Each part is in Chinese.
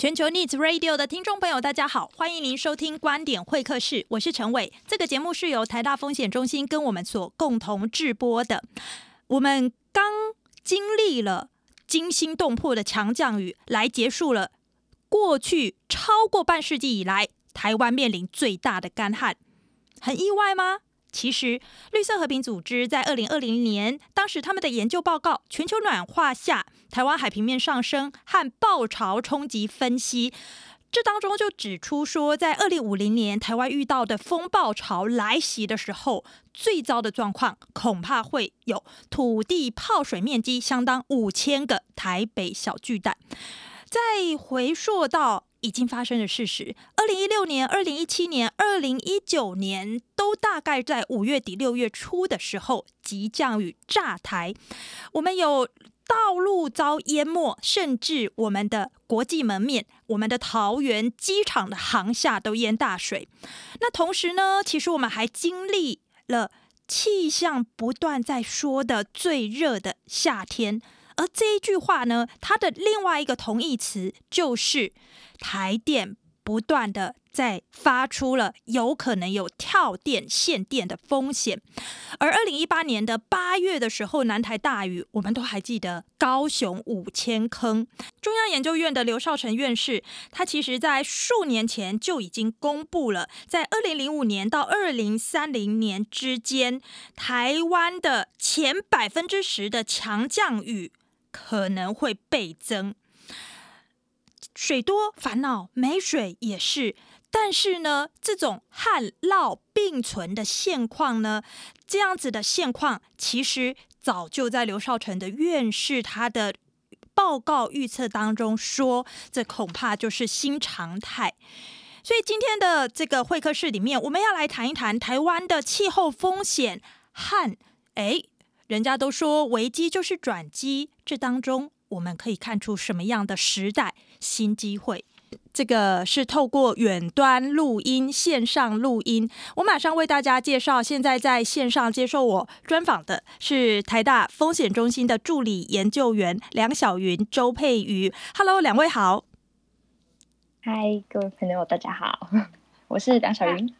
全球 Needs Radio 的听众朋友，大家好，欢迎您收听观点会客室，我是陈伟。这个节目是由台大风险中心跟我们所共同制播的。我们刚经历了惊心动魄的强降雨，来结束了过去超过半世纪以来台湾面临最大的干旱，很意外吗？其实，绿色和平组织在二零二零年，当时他们的研究报告《全球暖化下台湾海平面上升和暴潮冲击分析》，这当中就指出说，在二零五零年台湾遇到的风暴潮来袭的时候，最糟的状况恐怕会有土地泡水面积相当五千个台北小巨蛋。再回溯到已经发生的事实，二零一六年、二零一七年、二零一九年都大概在五月底六月初的时候，急降雨炸台，我们有道路遭淹没，甚至我们的国际门面、我们的桃园机场的航厦都淹大水。那同时呢，其实我们还经历了气象不断在说的最热的夏天。而这一句话呢，它的另外一个同义词就是台电不断的在发出了有可能有跳电限电的风险。而二零一八年的八月的时候，南台大雨，我们都还记得高雄五千坑。中央研究院的刘少成院士，他其实在数年前就已经公布了，在二零零五年到二零三零年之间，台湾的前百分之十的强降雨。可能会倍增，水多烦恼，没水也是。但是呢，这种旱涝并存的现况呢，这样子的现况，其实早就在刘少成的院士他的报告预测当中说，这恐怕就是新常态。所以今天的这个会客室里面，我们要来谈一谈台湾的气候风险旱，哎。人家都说危机就是转机，这当中我们可以看出什么样的时代新机会？这个是透过远端录音、线上录音。我马上为大家介绍，现在在线上接受我专访的是台大风险中心的助理研究员梁小云、周佩瑜。Hello，两位好。嗨，各位朋友，大家好，我是梁晓云。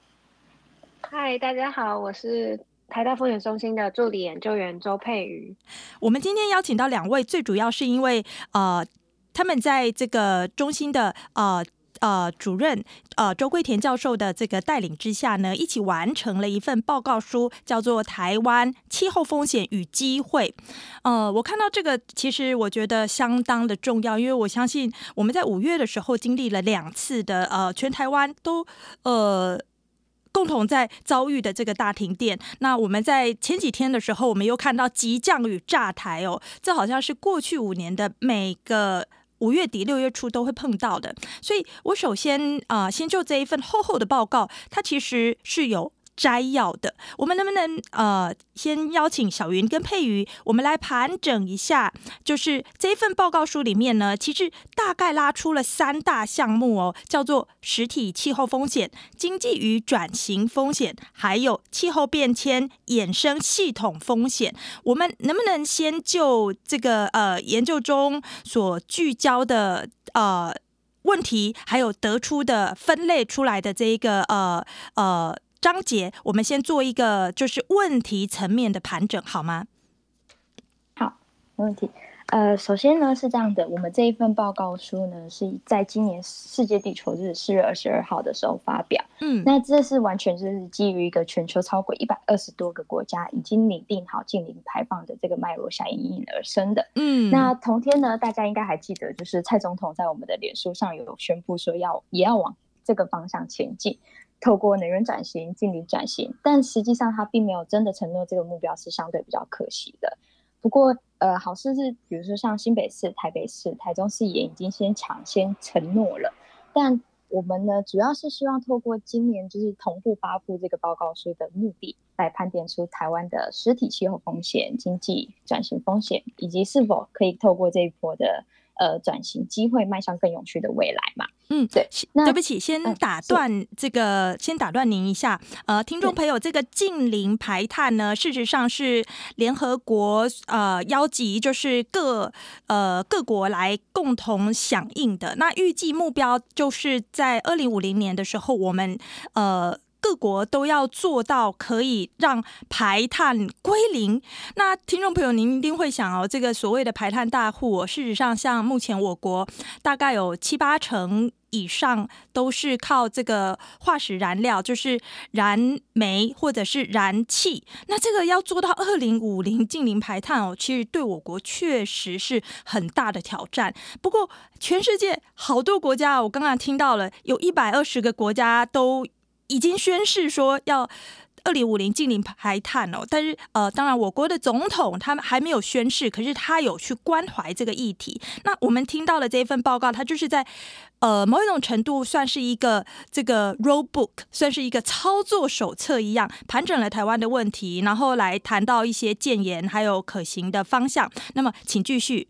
嗨，大家好，我是。台大风险中心的助理研究员周佩瑜，我们今天邀请到两位，最主要是因为呃，他们在这个中心的呃呃主任呃周桂田教授的这个带领之下呢，一起完成了一份报告书，叫做《台湾气候风险与机会》。呃，我看到这个，其实我觉得相当的重要，因为我相信我们在五月的时候经历了两次的呃，全台湾都呃。共同在遭遇的这个大停电，那我们在前几天的时候，我们又看到急降雨炸台哦，这好像是过去五年的每个五月底六月初都会碰到的。所以我首先啊、先就这一份厚厚的报告，它其实是有。摘要的，我们能不能呃，先邀请小云跟佩瑜，我们来盘整一下，就是这份报告书里面呢，其实大概拉出了三大项目哦，叫做实体气候风险、经济与转型风险，还有气候变迁衍生系统风险。我们能不能先就这个呃研究中所聚焦的呃问题，还有得出的分类出来的这一个呃呃。章节，我们先做一个就是问题层面的盘整，好吗？好，没问题。呃，首先呢是这样的，我们这一份报告书呢是在今年世界地球日四月二十二号的时候发表。嗯，那这是完全就是基于一个全球超过一百二十多个国家已经拟定好近零排放的这个脉络下应运而生的。嗯，那同天呢，大家应该还记得，就是蔡总统在我们的脸书上有宣布说要也要往这个方向前进。透过能源转型、净零转型，但实际上他并没有真的承诺这个目标是相对比较可惜的。不过，呃，好事是，比如说像新北市、台北市、台中市也已经先抢先承诺了。但我们呢，主要是希望透过今年就是同步发布这个报告书的目的，来盘点出台湾的实体气候风险、经济转型风险，以及是否可以透过这一波的呃转型机会，迈向更永续的未来嘛。嗯，对。那对不起，先打断这个，嗯、先打断您一下。呃，听众朋友，这个近零排碳呢，事实上是联合国呃邀集，就是各呃各国来共同响应的。那预计目标就是在二零五零年的时候，我们呃。各国都要做到可以让排碳归零。那听众朋友，您一定会想哦，这个所谓的排碳大户，事实上，像目前我国大概有七八成以上都是靠这个化石燃料，就是燃煤或者是燃气。那这个要做到二零五零净零排碳哦，其实对我国确实是很大的挑战。不过，全世界好多国家，我刚刚听到了，有一百二十个国家都。已经宣誓说要二零五零净零排碳哦，但是呃，当然我国的总统他们还没有宣誓，可是他有去关怀这个议题。那我们听到了这一份报告，它就是在呃某一种程度算是一个这个 roadbook，算是一个操作手册一样，盘整了台湾的问题，然后来谈到一些建言还有可行的方向。那么，请继续。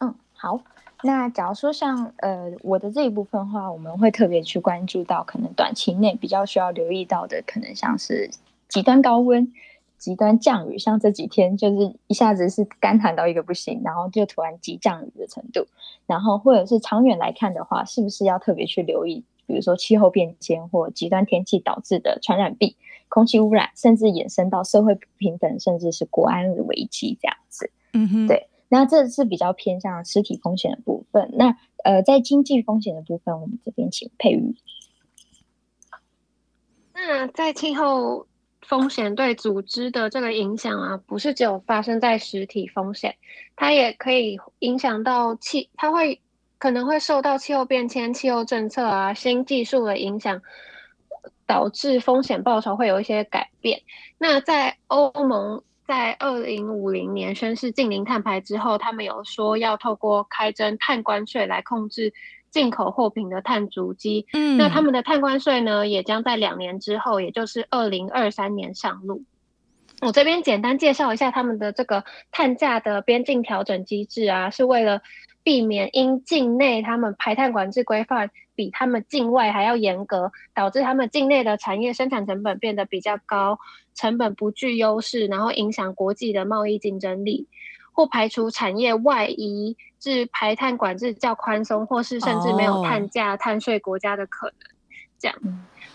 嗯，好。那假如说像呃我的这一部分的话，我们会特别去关注到可能短期内比较需要留意到的，可能像是极端高温、极端降雨，像这几天就是一下子是干旱到一个不行，然后就突然急降雨的程度，然后或者是长远来看的话，是不是要特别去留意，比如说气候变迁或极端天气导致的传染病、空气污染，甚至衍生到社会不平等，甚至是国安的危机这样子。嗯哼，对。那这是比较偏向实体风险的部分。那呃，在经济风险的部分，我们这边请佩瑜。那在气候风险对组织的这个影响啊，不是只有发生在实体风险，它也可以影响到气，它会可能会受到气候变迁、气候政策啊、新技术的影响，导致风险报酬会有一些改变。那在欧盟。在二零五零年宣示禁零碳排之后，他们有说要透过开征碳关税来控制进口货品的碳足迹。嗯，那他们的碳关税呢，也将在两年之后，也就是二零二三年上路。我这边简单介绍一下他们的这个碳价的边境调整机制啊，是为了避免因境内他们排碳管制规范比他们境外还要严格，导致他们境内的产业生产成本变得比较高，成本不具优势，然后影响国际的贸易竞争力，或排除产业外移至排碳管制较宽松，或是甚至没有碳价、碳税国家的可能。这样，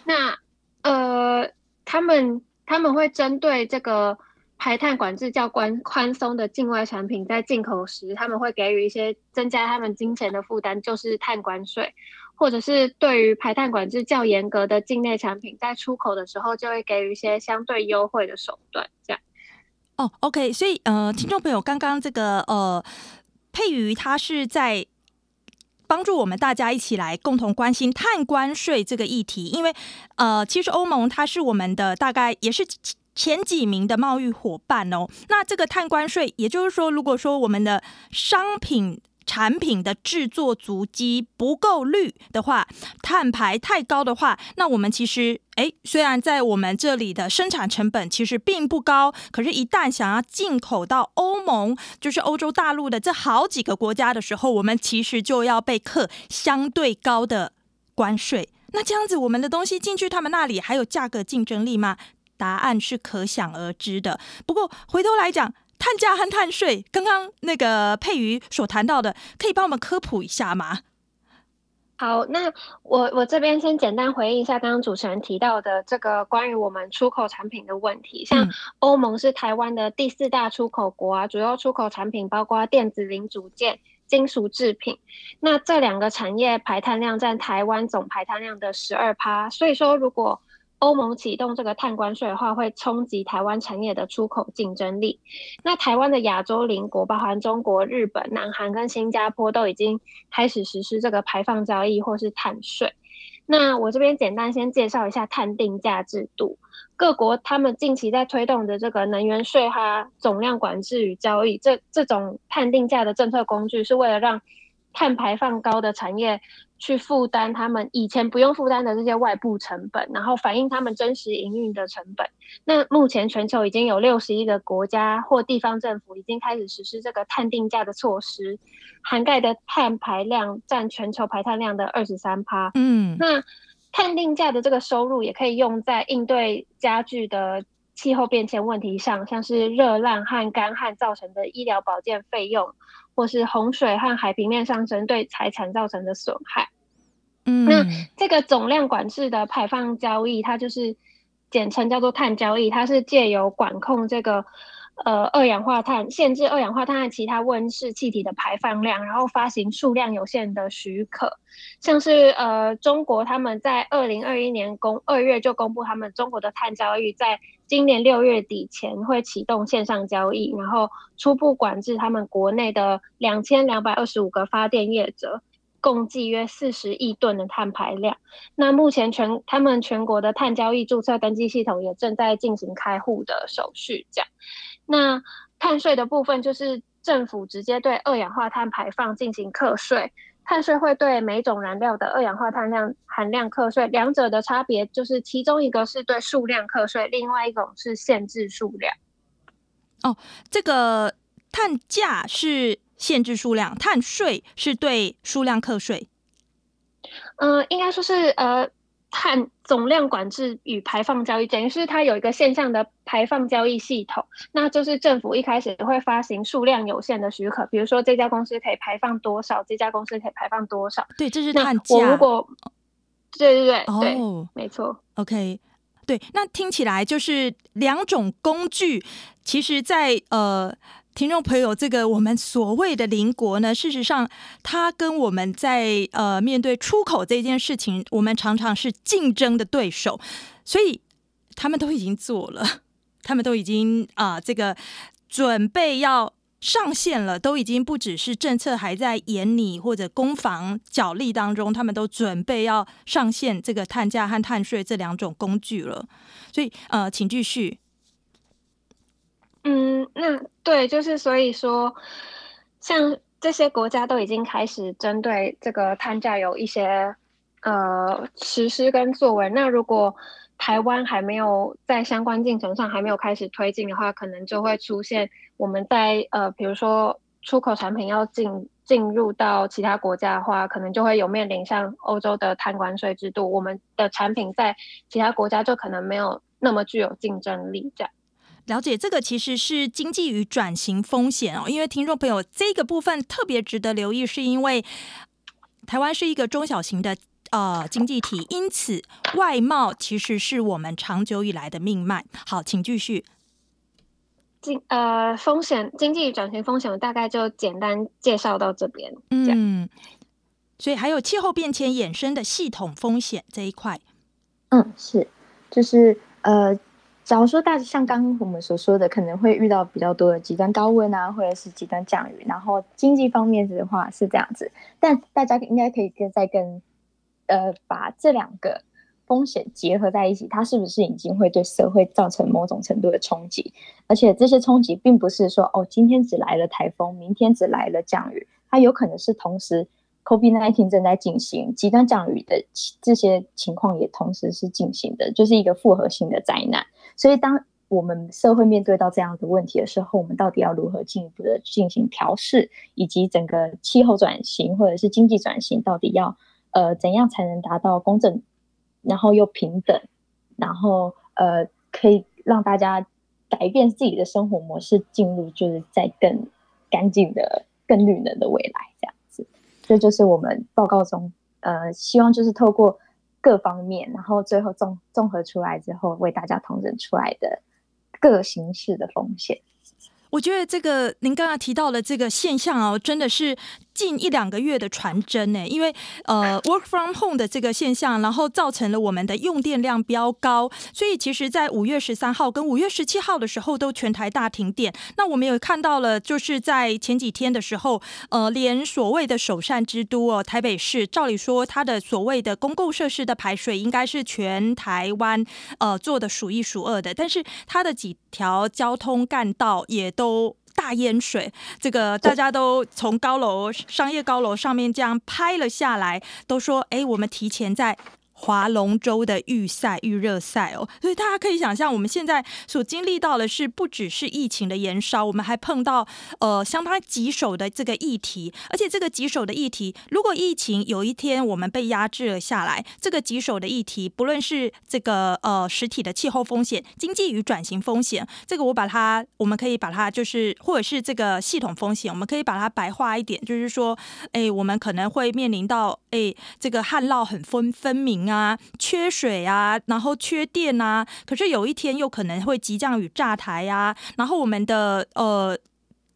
那呃，他们。他们会针对这个排碳管制较宽宽松的境外产品，在进口时，他们会给予一些增加他们金钱的负担，就是碳关税，或者是对于排碳管制较严格的境内产品，在出口的时候就会给予一些相对优惠的手段，这样。哦，OK，所以呃，听众朋友，刚刚这个呃，佩瑜他是在。帮助我们大家一起来共同关心碳关税这个议题，因为呃，其实欧盟它是我们的大概也是前几名的贸易伙伴哦。那这个碳关税，也就是说，如果说我们的商品。产品的制作足迹不够绿的话，碳排太高的话，那我们其实，诶，虽然在我们这里的生产成本其实并不高，可是，一旦想要进口到欧盟，就是欧洲大陆的这好几个国家的时候，我们其实就要被课相对高的关税。那这样子，我们的东西进去他们那里还有价格竞争力吗？答案是可想而知的。不过回头来讲。碳价和碳税，刚刚那个佩瑜所谈到的，可以帮我们科普一下吗？好，那我我这边先简单回应一下刚刚主持人提到的这个关于我们出口产品的问题。像欧盟是台湾的第四大出口国啊，主要出口产品包括电子零组件、金属制品。那这两个产业排碳量占台湾总排碳量的十二趴，所以说如果欧盟启动这个碳关税的话，会冲击台湾产业的出口竞争力。那台湾的亚洲邻国，包含中国、日本、南韩跟新加坡，都已经开始实施这个排放交易或是碳税。那我这边简单先介绍一下碳定价制度。各国他们近期在推动的这个能源税哈总量管制与交易，这这种碳定价的政策工具，是为了让碳排放高的产业去负担他们以前不用负担的这些外部成本，然后反映他们真实营运的成本。那目前全球已经有六十一个国家或地方政府已经开始实施这个碳定价的措施，涵盖的碳排量占全球排碳量的二十三趴。嗯，那碳定价的这个收入也可以用在应对加剧的气候变迁问题上，像是热浪和干旱造成的医疗保健费用，或是洪水和海平面上升对财产造成的损害。嗯，那这个总量管制的排放交易，它就是简称叫做碳交易，它是借由管控这个呃二氧化碳，限制二氧化碳和其他温室气体的排放量，然后发行数量有限的许可。像是呃中国他们在二零二一年公二月就公布他们中国的碳交易在。今年六月底前会启动线上交易，然后初步管制他们国内的两千两百二十五个发电业者，共计约四十亿吨的碳排量。那目前全他们全国的碳交易注册登记系统也正在进行开户的手续。这样，那碳税的部分就是政府直接对二氧化碳排放进行课税。碳税会对每种燃料的二氧化碳量含量课税，两者的差别就是其中一个是对数量课税，另外一种是限制数量。哦，这个碳价是限制数量，碳税是对数量课税。嗯、呃，应该说是呃。碳总量管制与排放交易，等于是它有一个线上的排放交易系统，那就是政府一开始会发行数量有限的许可，比如说这家公司可以排放多少，这家公司可以排放多少。对，这是碳价。我如果，对对对，哦、对，没错。OK，对，那听起来就是两种工具，其实在呃。听众朋友，这个我们所谓的邻国呢，事实上，它跟我们在呃面对出口这件事情，我们常常是竞争的对手，所以他们都已经做了，他们都已经啊、这个准备要上线了，都已经不只是政策还在研拟或者攻防角力当中，他们都准备要上线这个碳价和碳税这两种工具了，所以呃，请继续。嗯，那对，就是所以说，像这些国家都已经开始针对这个碳价有一些呃实施跟作为。那如果台湾还没有在相关进程上还没有开始推进的话，可能就会出现我们在呃，比如说出口产品要进进入到其他国家的话，可能就会有面临像欧洲的碳关税制度，我们的产品在其他国家就可能没有那么具有竞争力，这样。了解这个其实是经济与转型风险哦，因为听众朋友这个部分特别值得留意，是因为台湾是一个中小型的呃经济体，因此外贸其实是我们长久以来的命脉。好，请继续。经呃风险经济与转型风险，我大概就简单介绍到这边。嗯，所以还有气候变迁衍生的系统风险这一块。嗯，是，就是呃。假如说大像刚刚我们所说的，可能会遇到比较多的极端高温啊，或者是极端降雨，然后经济方面的话是这样子，但大家应该可以跟再跟呃把这两个风险结合在一起，它是不是已经会对社会造成某种程度的冲击？而且这些冲击并不是说哦，今天只来了台风，明天只来了降雨，它有可能是同时。COVID-19 正在进行，极端降雨的这些情况也同时是进行的，就是一个复合性的灾难。所以，当我们社会面对到这样的问题的时候，我们到底要如何进一步的进行调试，以及整个气候转型或者是经济转型，到底要呃怎样才能达到公正，然后又平等，然后呃可以让大家改变自己的生活模式，进入就是在更干净的、更绿能的未来，这样子。这就是我们报告中，呃，希望就是透过各方面，然后最后综综合出来之后，为大家统整出来的各形式的风险。我觉得这个您刚刚提到的这个现象哦，真的是近一两个月的传真呢。因为呃，work from home 的这个现象，然后造成了我们的用电量飙高，所以其实，在五月十三号跟五月十七号的时候，都全台大停电。那我们有看到了，就是在前几天的时候，呃，连所谓的首善之都哦，台北市，照理说它的所谓的公共设施的排水应该是全台湾呃做的数一数二的，但是它的几条交通干道也都大淹水，这个大家都从高楼、商业高楼上面这样拍了下来，都说：“哎，我们提前在。”划龙舟的预赛、预热赛哦，所以大家可以想象，我们现在所经历到的是不只是疫情的延烧，我们还碰到呃相当棘手的这个议题，而且这个棘手的议题，如果疫情有一天我们被压制了下来，这个棘手的议题，不论是这个呃实体的气候风险、经济与转型风险，这个我把它，我们可以把它就是，或者是这个系统风险，我们可以把它白化一点，就是说，哎，我们可能会面临到哎这个旱涝很分分明。啊，缺水啊，然后缺电啊，可是有一天又可能会急降雨炸台啊，然后我们的呃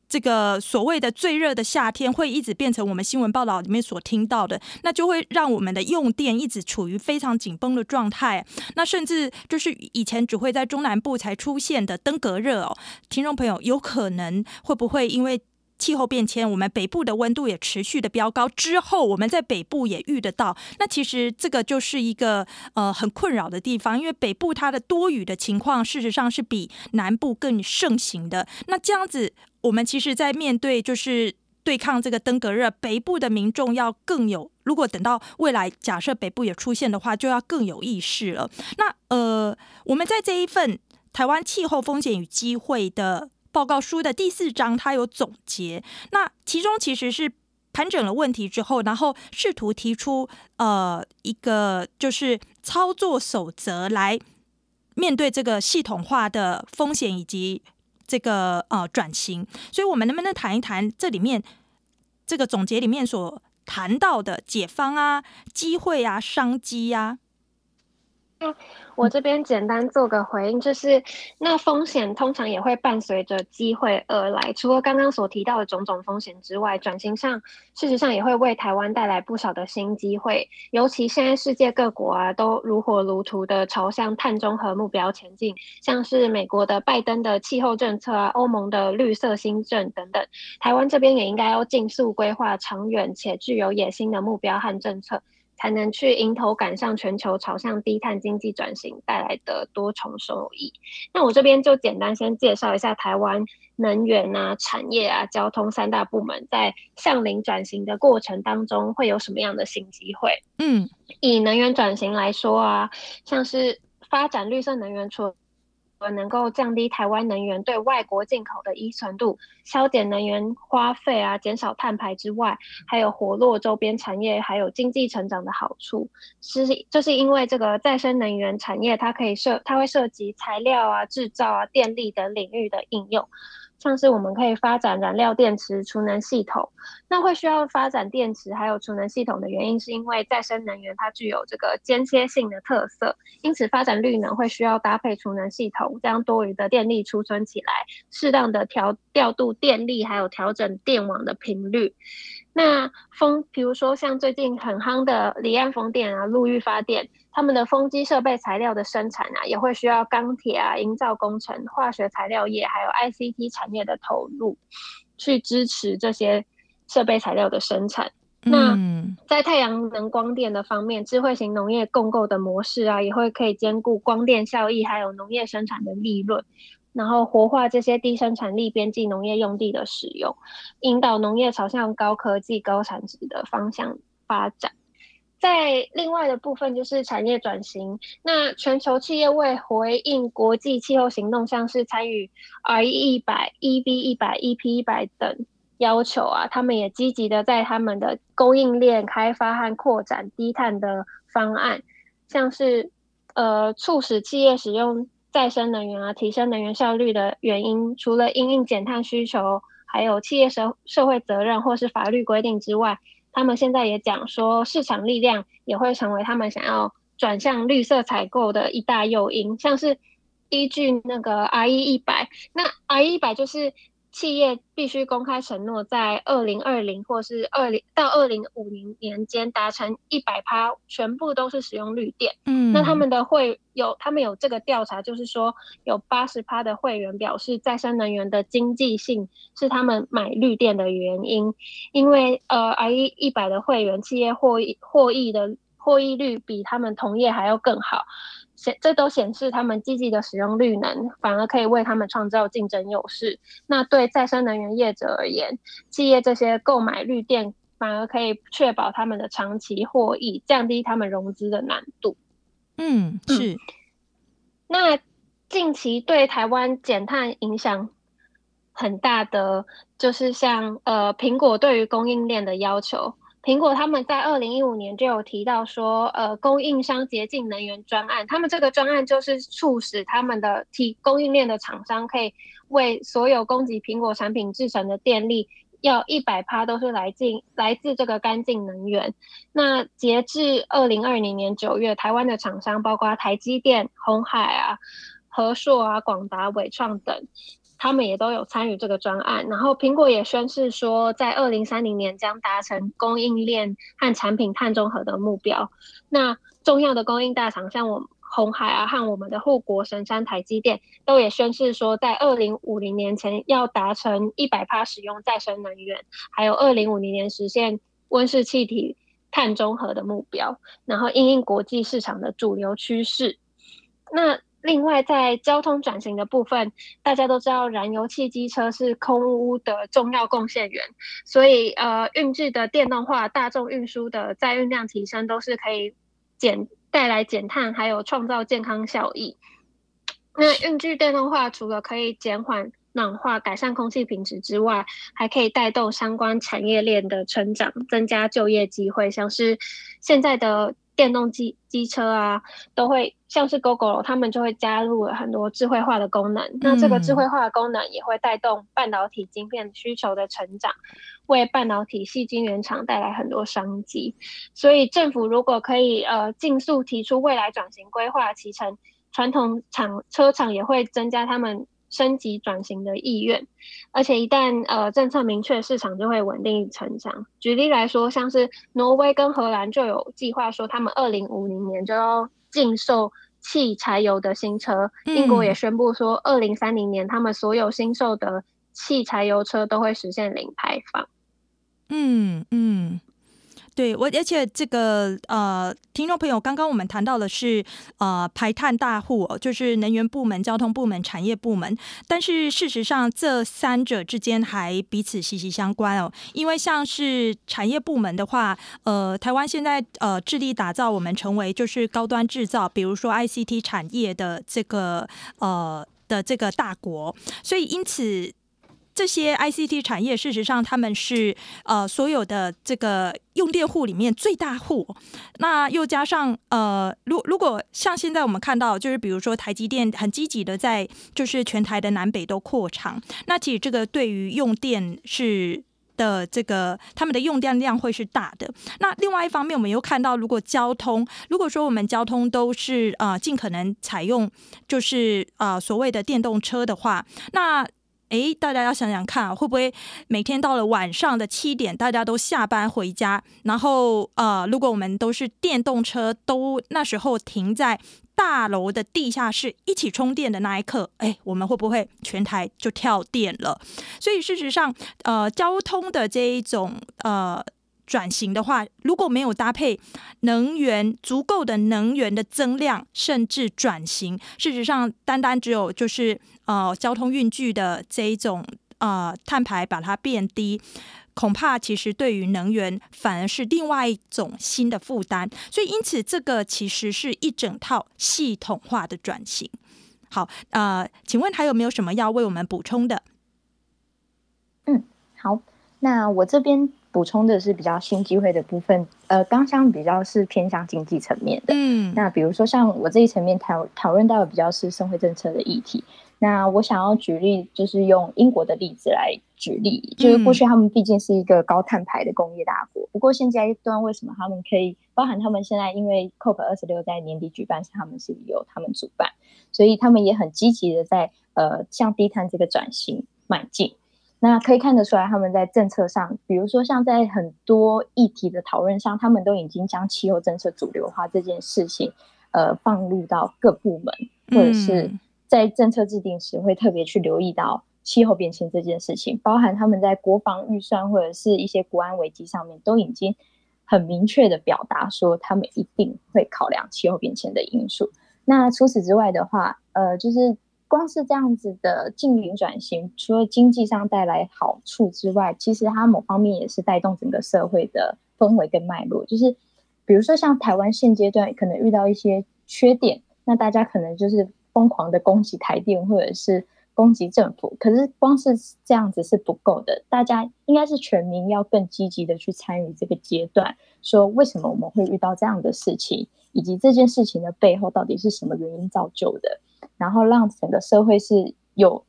这个所谓的最热的夏天会一直变成我们新闻报道里面所听到的，那就会让我们的用电一直处于非常紧绷的状态，那甚至就是以前只会在中南部才出现的登革热哦，听众朋友有可能会不会因为？气候变迁，我们北部的温度也持续的飙高。之后，我们在北部也遇得到。那其实这个就是一个呃很困扰的地方，因为北部它的多雨的情况，事实上是比南部更盛行的。那这样子，我们其实，在面对就是对抗这个登革热，北部的民众要更有。如果等到未来，假设北部也出现的话，就要更有意识了。那呃，我们在这一份台湾气候风险与机会的。报告书的第四章，它有总结。那其中其实是盘整了问题之后，然后试图提出呃一个就是操作守则来面对这个系统化的风险以及这个呃转型。所以，我们能不能谈一谈这里面这个总结里面所谈到的解方啊、机会啊、商机呀、啊？嗯，我这边简单做个回应，就是那风险通常也会伴随着机会而来。除了刚刚所提到的种种风险之外，转型上事实上也会为台湾带来不少的新机会。尤其现在世界各国啊，都如火如荼的朝向碳中和目标前进，像是美国的拜登的气候政策啊，欧盟的绿色新政等等，台湾这边也应该要尽速规划长远且具有野心的目标和政策。才能去迎头赶上全球朝向低碳经济转型带来的多重收益。那我这边就简单先介绍一下台湾能源啊、产业啊、交通三大部门在向零转型的过程当中会有什么样的新机会。嗯，以能源转型来说啊，像是发展绿色能源，除了能够降低台湾能源对外国进口的依存度，削减能源花费啊，减少碳排之外，还有活络周边产业，还有经济成长的好处。是，就是因为这个再生能源产业，它可以涉，它会涉及材料啊、制造啊、电力等领域的应用。像是我们可以发展燃料电池储能系统，那会需要发展电池还有储能系统的原因，是因为再生能源它具有这个间歇性的特色，因此发展绿能会需要搭配储能系统，将多余的电力储存起来，适当的调调度电力，还有调整电网的频率。那风，比如说像最近很夯的离岸风电啊、陆域发电。他们的风机设备材料的生产啊，也会需要钢铁啊、营造工程、化学材料业，还有 ICT 产业的投入，去支持这些设备材料的生产。那在太阳能光电的方面，智慧型农业共构的模式啊，也会可以兼顾光电效益，还有农业生产的利润，然后活化这些低生产力边际农业用地的使用，引导农业朝向高科技、高产值的方向发展。在另外的部分就是产业转型，那全球企业为回应国际气候行动，像是参与 RE 一百、EV 一百、EP 一百等要求啊，他们也积极的在他们的供应链开发和扩展低碳的方案，像是呃促使企业使用再生能源啊，提升能源效率的原因，除了因应减碳需求，还有企业社社会责任或是法律规定之外。他们现在也讲说，市场力量也会成为他们想要转向绿色采购的一大诱因，像是依据那个 IE 一百，那 IE 一百就是。企业必须公开承诺，在二零二零或是二零到二零五零年间达成一百趴，全部都是使用绿电。嗯，那他们的会有，他们有这个调查，就是说有八十趴的会员表示，再生能源的经济性是他们买绿电的原因，因为呃，IE 一百的会员企业获益获益的获益率比他们同业还要更好。显这都显示他们积极的使用绿能，反而可以为他们创造竞争优势。那对再生能源业者而言，企业这些购买绿电，反而可以确保他们的长期获益，降低他们融资的难度。嗯，是。嗯、那近期对台湾减碳影响很大的，就是像呃苹果对于供应链的要求。苹果他们在二零一五年就有提到说，呃，供应商洁净能源专案，他们这个专案就是促使他们的提供应链的厂商可以为所有供给苹果产品制成的电力，要一百趴都是来自来自这个干净能源。那截至二零二零年九月，台湾的厂商包括台积电、鸿海啊、和硕啊、广达、伟创等。他们也都有参与这个专案，然后苹果也宣示说，在二零三零年将达成供应链和产品碳中和的目标。那重要的供应大厂，像我们鸿海啊和我们的护国神山台积电，都也宣示说，在二零五零年前要达成一百趴使用再生能源，还有二零五零年实现温室气体碳中和的目标，然后因应国际市场的主流趋势。那另外，在交通转型的部分，大家都知道燃油汽机车是空污的重要贡献源，所以呃，运具的电动化、大众运输的载运量提升，都是可以减带来减碳，还有创造健康效益。那运具电动化除了可以减缓暖化、改善空气品质之外，还可以带动相关产业链的成长，增加就业机会，像是现在的。电动机机车啊，都会像是 Gogoro，他们就会加入了很多智慧化的功能。嗯、那这个智慧化的功能也会带动半导体晶片需求的成长，为半导体矽晶圆厂带来很多商机。所以政府如果可以呃尽速提出未来转型规划，其成，传统厂车厂也会增加他们。升级转型的意愿，而且一旦呃政策明确，市场就会稳定成长。举例来说，像是挪威跟荷兰就有计划说，他们二零五零年就要禁售汽柴油的新车。英国也宣布说，二零三零年他们所有新售的汽柴油车都会实现零排放。嗯嗯。对我，而且这个呃，听众朋友，刚刚我们谈到的是呃排碳大户，就是能源部门、交通部门、产业部门。但是事实上，这三者之间还彼此息息相关哦。因为像是产业部门的话，呃，台湾现在呃致力打造我们成为就是高端制造，比如说 ICT 产业的这个呃的这个大国，所以因此。这些 ICT 产业，事实上他们是呃所有的这个用电户里面最大户。那又加上呃，如如果像现在我们看到，就是比如说台积电很积极的在就是全台的南北都扩厂，那其实这个对于用电是的这个他们的用电量会是大的。那另外一方面，我们又看到，如果交通，如果说我们交通都是呃尽可能采用就是呃所谓的电动车的话，那诶，大家要想想看，会不会每天到了晚上的七点，大家都下班回家，然后呃，如果我们都是电动车，都那时候停在大楼的地下室一起充电的那一刻，诶，我们会不会全台就跳电了？所以事实上，呃，交通的这一种呃。转型的话，如果没有搭配能源足够的能源的增量，甚至转型，事实上单单只有就是呃交通运具的这一种呃碳排把它变低，恐怕其实对于能源反而是另外一种新的负担。所以因此这个其实是一整套系统化的转型。好，呃，请问还有没有什么要为我们补充的？嗯，好，那我这边。补充的是比较新机会的部分，呃，刚刚比较是偏向经济层面的。嗯，那比如说像我这一层面讨讨论到的比较是社会政策的议题。那我想要举例，就是用英国的例子来举例，就是过去他们毕竟是一个高碳排的工业大国，嗯、不过现在端为什么他们可以，包含他们现在因为 COP 二十六在年底举办，是他们是由他们主办，所以他们也很积极的在呃向低碳这个转型迈进。那可以看得出来，他们在政策上，比如说像在很多议题的讨论上，他们都已经将气候政策主流化这件事情，呃，放入到各部门，或者是在政策制定时会特别去留意到气候变迁这件事情，包含他们在国防预算或者是一些国安危机上面，都已经很明确的表达说，他们一定会考量气候变迁的因素。那除此之外的话，呃，就是光是这样子的净零转型，除了经济上带来好处之外，其实它某方面也是带动整个社会的氛围跟脉络。就是比如说像台湾现阶段可能遇到一些缺点，那大家可能就是疯狂的攻击台电或者是攻击政府，可是光是这样子是不够的，大家应该是全民要更积极的去参与这个阶段，说为什么我们会遇到这样的事情。以及这件事情的背后到底是什么原因造就的，然后让整个社会是有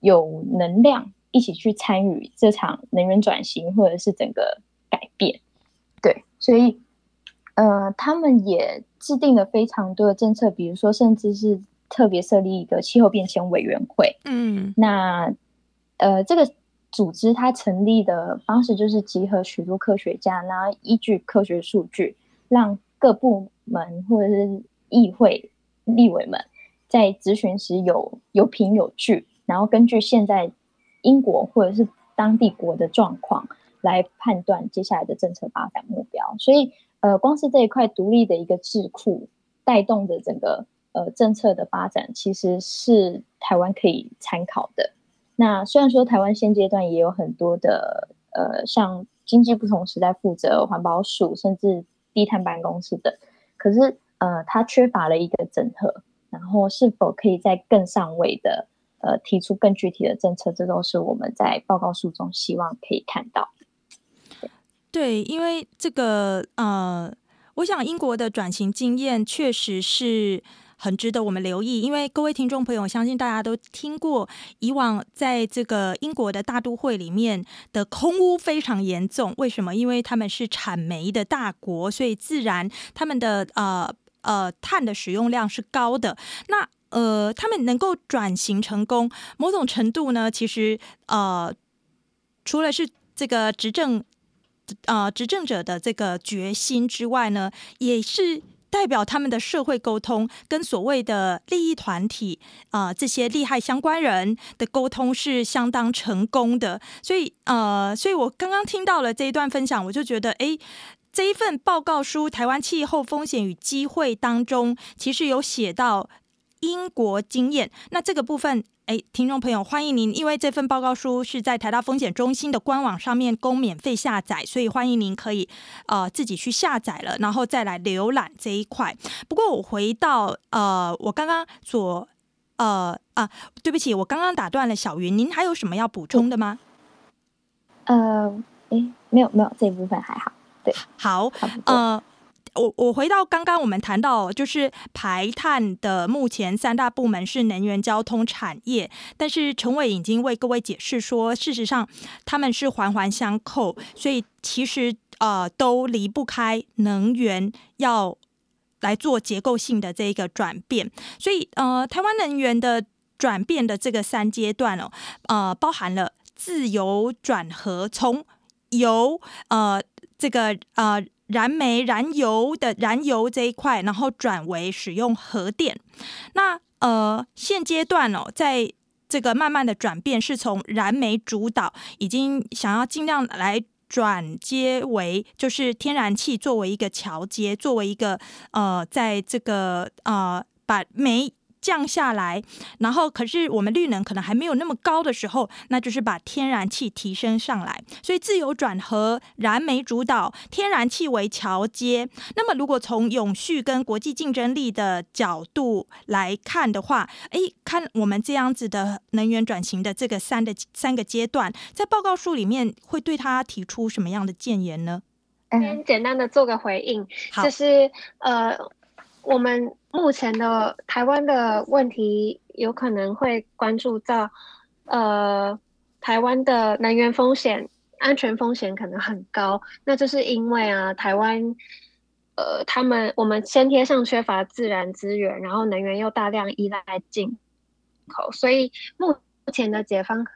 有能量一起去参与这场能源转型或者是整个改变，对，所以呃，他们也制定了非常多的政策，比如说甚至是特别设立一个气候变迁委员会，嗯，那呃，这个组织它成立的方式就是集合许多科学家，然后依据科学数据让各部门或者是议会立委们在咨询时有有凭有据，然后根据现在英国或者是当地国的状况来判断接下来的政策发展目标。所以，呃，光是这一块独立的一个智库带动的整个呃政策的发展，其实是台湾可以参考的。那虽然说台湾现阶段也有很多的呃，像经济不同时代负责环保署，甚至低碳办公室等。可是，呃，它缺乏了一个整合，然后是否可以在更上位的，呃，提出更具体的政策，这都是我们在报告书中希望可以看到。对，因为这个，呃，我想英国的转型经验确实是。很值得我们留意，因为各位听众朋友，我相信大家都听过，以往在这个英国的大都会里面的空污非常严重。为什么？因为他们是产煤的大国，所以自然他们的呃呃碳的使用量是高的。那呃，他们能够转型成功，某种程度呢，其实呃，除了是这个执政呃执政者的这个决心之外呢，也是。代表他们的社会沟通跟所谓的利益团体啊、呃，这些利害相关人的沟通是相当成功的。所以呃，所以我刚刚听到了这一段分享，我就觉得，哎，这一份报告书《台湾气候风险与机会》当中，其实有写到英国经验。那这个部分。哎，听众朋友，欢迎您！因为这份报告书是在台大风险中心的官网上面供免费下载，所以欢迎您可以呃自己去下载了，然后再来浏览这一块。不过我回到呃我刚刚所呃啊，对不起，我刚刚打断了小云，您还有什么要补充的吗？呃，哎，没有没有，这一部分还好。对，好，呃。我我回到刚刚我们谈到，就是排碳的目前三大部门是能源、交通、产业，但是陈伟已经为各位解释说，事实上他们是环环相扣，所以其实呃都离不开能源要来做结构性的这一个转变，所以呃台湾能源的转变的这个三阶段哦，呃包含了自由转核，从由呃这个呃。燃煤、燃油的燃油这一块，然后转为使用核电。那呃，现阶段哦，在这个慢慢的转变，是从燃煤主导，已经想要尽量来转接为，就是天然气作为一个桥接，作为一个呃，在这个呃，把煤。降下来，然后可是我们绿能可能还没有那么高的时候，那就是把天然气提升上来。所以自由转核，燃煤主导，天然气为桥接。那么如果从永续跟国际竞争力的角度来看的话，诶，看我们这样子的能源转型的这个三的三个阶段，在报告书里面会对他提出什么样的建言呢？先简单的做个回应，就是呃。我们目前的台湾的问题有可能会关注到，呃，台湾的能源风险、安全风险可能很高。那这是因为啊，台湾，呃，他们我们先天上缺乏自然资源，然后能源又大量依赖进口，所以目前的解方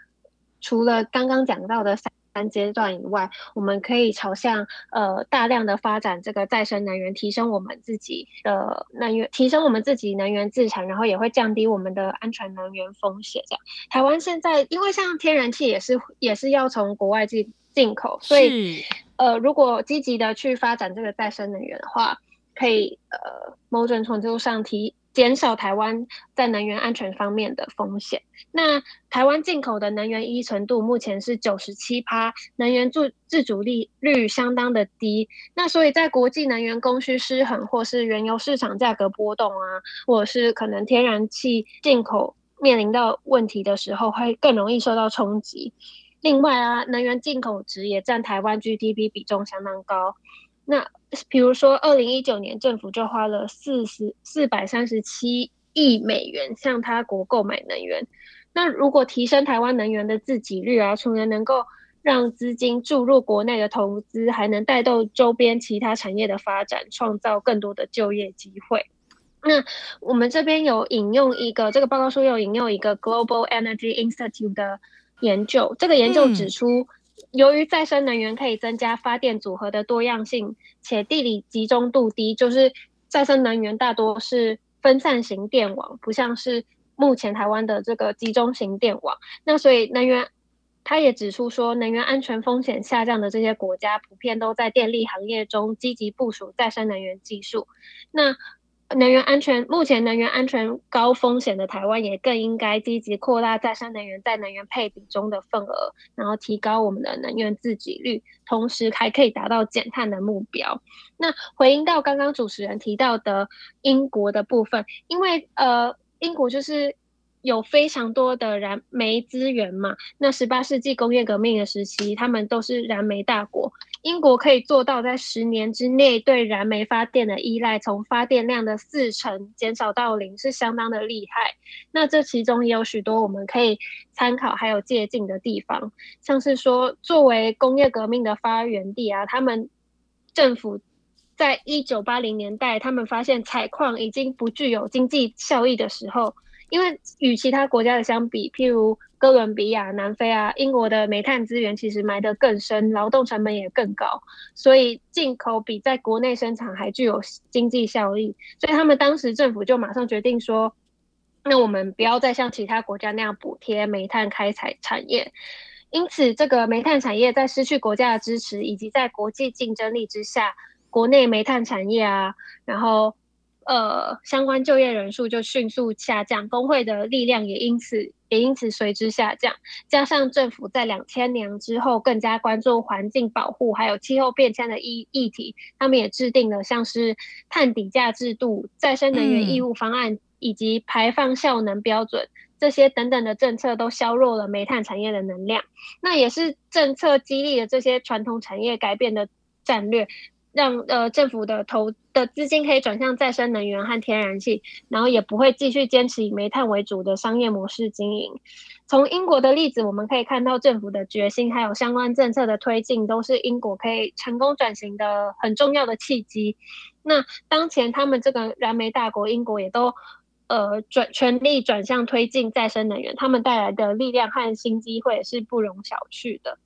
除了刚刚讲到的三。三阶段以外，我们可以朝向呃大量的发展这个再生能源，提升我们自己的能源，提升我们自己能源自产，然后也会降低我们的安全能源风险。这样，台湾现在因为像天然气也是也是要从国外进进口，所以呃如果积极的去发展这个再生能源的话，可以呃某种程度上提减少台湾在能源安全方面的风险。那台湾进口的能源依存度目前是九十七趴，能源自自主力率相当的低。那所以在国际能源供需失衡，或是原油市场价格波动啊，或者是可能天然气进口面临到问题的时候，会更容易受到冲击。另外啊，能源进口值也占台湾 GDP 比重相当高。那比如说，二零一九年政府就花了四十四百三十七亿美元向他国购买能源。那如果提升台湾能源的自给率啊，除了能够让资金注入国内的投资，还能带动周边其他产业的发展，创造更多的就业机会。那我们这边有引用一个这个报告书，有引用一个 Global Energy Institute 的研究，这个研究指出。由于再生能源可以增加发电组合的多样性，且地理集中度低，就是再生能源大多是分散型电网，不像是目前台湾的这个集中型电网。那所以能源，他也指出说，能源安全风险下降的这些国家，普遍都在电力行业中积极部署再生能源技术。那能源安全，目前能源安全高风险的台湾也更应该积极扩大再生能源在能源配比中的份额，然后提高我们的能源自给率，同时还可以达到减碳的目标。那回应到刚刚主持人提到的英国的部分，因为呃，英国就是。有非常多的燃煤资源嘛，那十八世纪工业革命的时期，他们都是燃煤大国。英国可以做到在十年之内对燃煤发电的依赖从发电量的四成减少到零，是相当的厉害。那这其中也有许多我们可以参考还有借鉴的地方，像是说作为工业革命的发源地啊，他们政府在一九八零年代，他们发现采矿已经不具有经济效益的时候。因为与其他国家的相比，譬如哥伦比亚、南非啊，英国的煤炭资源其实埋得更深，劳动成本也更高，所以进口比在国内生产还具有经济效益。所以他们当时政府就马上决定说，那我们不要再像其他国家那样补贴煤炭开采产业。因此，这个煤炭产业在失去国家的支持，以及在国际竞争力之下，国内煤炭产业啊，然后。呃，相关就业人数就迅速下降，工会的力量也因此也因此随之下降。加上政府在两千年之后更加关注环境保护，还有气候变迁的议议题，他们也制定了像是碳底价制度、再生能源义务方案以及排放效能标准、嗯、这些等等的政策，都削弱了煤炭产业的能量。那也是政策激励了这些传统产业改变的战略。让呃政府的投的资金可以转向再生能源和天然气，然后也不会继续坚持以煤炭为主的商业模式经营。从英国的例子，我们可以看到政府的决心，还有相关政策的推进，都是英国可以成功转型的很重要的契机。那当前他们这个燃煤大国英国也都呃转全力转向推进再生能源，他们带来的力量和新机会是不容小觑的。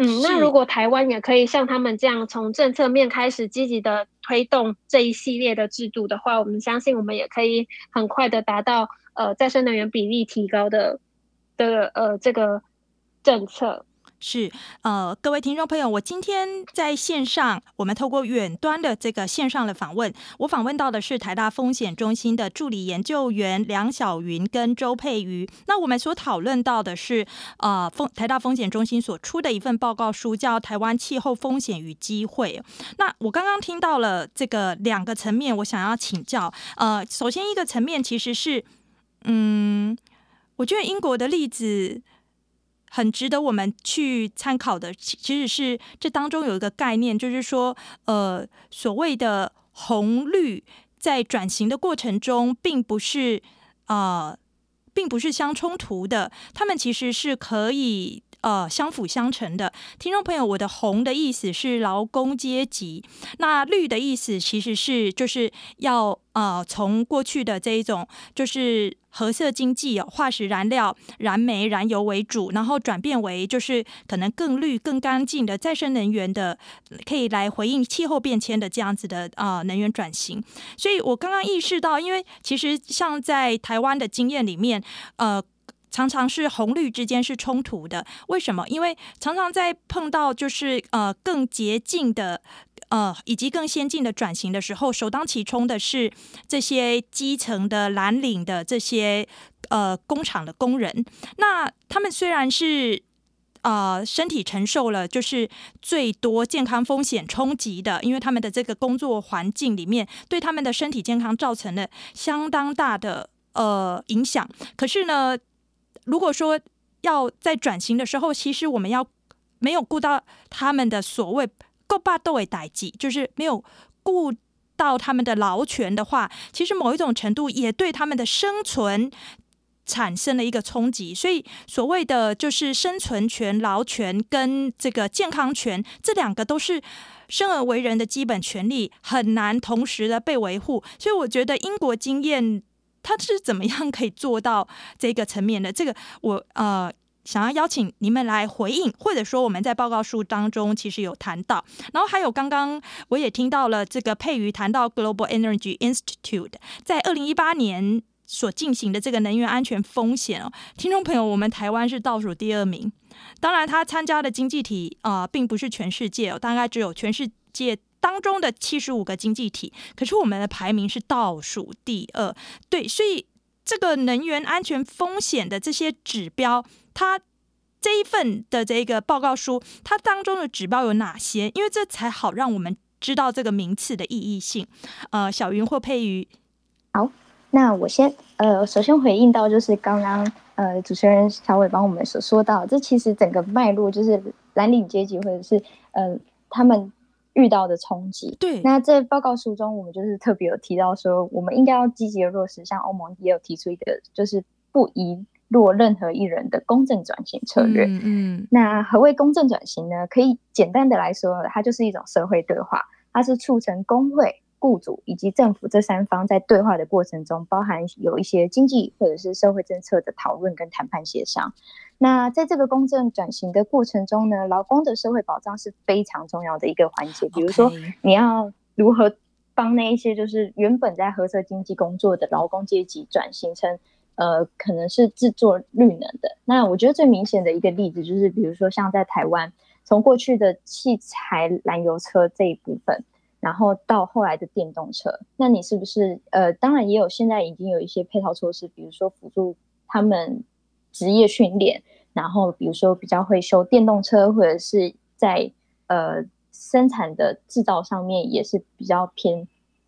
嗯，那如果台湾也可以像他们这样从政策面开始积极的推动这一系列的制度的话，我们相信我们也可以很快的达到呃再生能源比例提高的的呃这个政策。是，呃，各位听众朋友，我今天在线上，我们透过远端的这个线上的访问，我访问到的是台大风险中心的助理研究员梁晓云跟周佩瑜。那我们所讨论到的是，呃，风台大风险中心所出的一份报告书，叫《台湾气候风险与机会》。那我刚刚听到了这个两个层面，我想要请教，呃，首先一个层面其实是，嗯，我觉得英国的例子。很值得我们去参考的，其其实是这当中有一个概念，就是说，呃，所谓的红绿在转型的过程中，并不是啊、呃，并不是相冲突的，他们其实是可以呃相辅相成的。听众朋友，我的红的意思是劳工阶级，那绿的意思其实是就是要呃从过去的这一种就是。核色经济哦，化石燃料、燃煤、燃油为主，然后转变为就是可能更绿、更干净的再生能源的，可以来回应气候变迁的这样子的啊能源转型。所以我刚刚意识到，因为其实像在台湾的经验里面，呃，常常是红绿之间是冲突的。为什么？因为常常在碰到就是呃更捷径的。呃以及更先进的转型的时候，首当其冲的是这些基层的蓝领的这些呃工厂的工人。那他们虽然是呃身体承受了就是最多健康风险冲击的，因为他们的这个工作环境里面对他们的身体健康造成了相当大的呃影响。可是呢，如果说要在转型的时候，其实我们要没有顾到他们的所谓“够霸斗”的代际，就是没有顾到他们的劳权的话，其实某一种程度也对他们的生存产生了一个冲击。所以，所谓的就是生存权、劳权跟这个健康权，这两个都是生而为人的基本权利，很难同时的被维护。所以，我觉得英国经验。他是怎么样可以做到这个层面的？这个我呃想要邀请你们来回应，或者说我们在报告书当中其实有谈到，然后还有刚刚我也听到了这个佩瑜谈到 Global Energy Institute 在二零一八年所进行的这个能源安全风险哦，听众朋友，我们台湾是倒数第二名，当然他参加的经济体啊、并不是全世界哦，大概只有全世界。当中的七十五个经济体，可是我们的排名是倒数第二。对，所以这个能源安全风险的这些指标，它这一份的这个报告书，它当中的指标有哪些？因为这才好让我们知道这个名次的意义性。呃，小云或佩瑜，好，那我先呃，首先回应到就是刚刚呃主持人小伟帮我们所说到，这其实整个脉络就是蓝领阶级或者是呃他们。遇到的冲击，对，那在报告书中，我们就是特别有提到说，我们应该要积极的落实，像欧盟也有提出一个，就是不遗落任何一人的公正转型策略。嗯，嗯，那何谓公正转型呢？可以简单的来说，它就是一种社会对话，它是促成工会、雇主以及政府这三方在对话的过程中，包含有一些经济或者是社会政策的讨论跟谈判协商。那在这个公正转型的过程中呢，劳工的社会保障是非常重要的一个环节。比如说，你要如何帮那一些就是原本在褐色经济工作的劳工阶级转型成呃，可能是制作绿能的。那我觉得最明显的一个例子就是，比如说像在台湾，从过去的器材燃油车这一部分，然后到后来的电动车，那你是不是呃，当然也有现在已经有一些配套措施，比如说辅助他们。职业训练，然后比如说比较会修电动车，或者是在呃生产的制造上面也是比较偏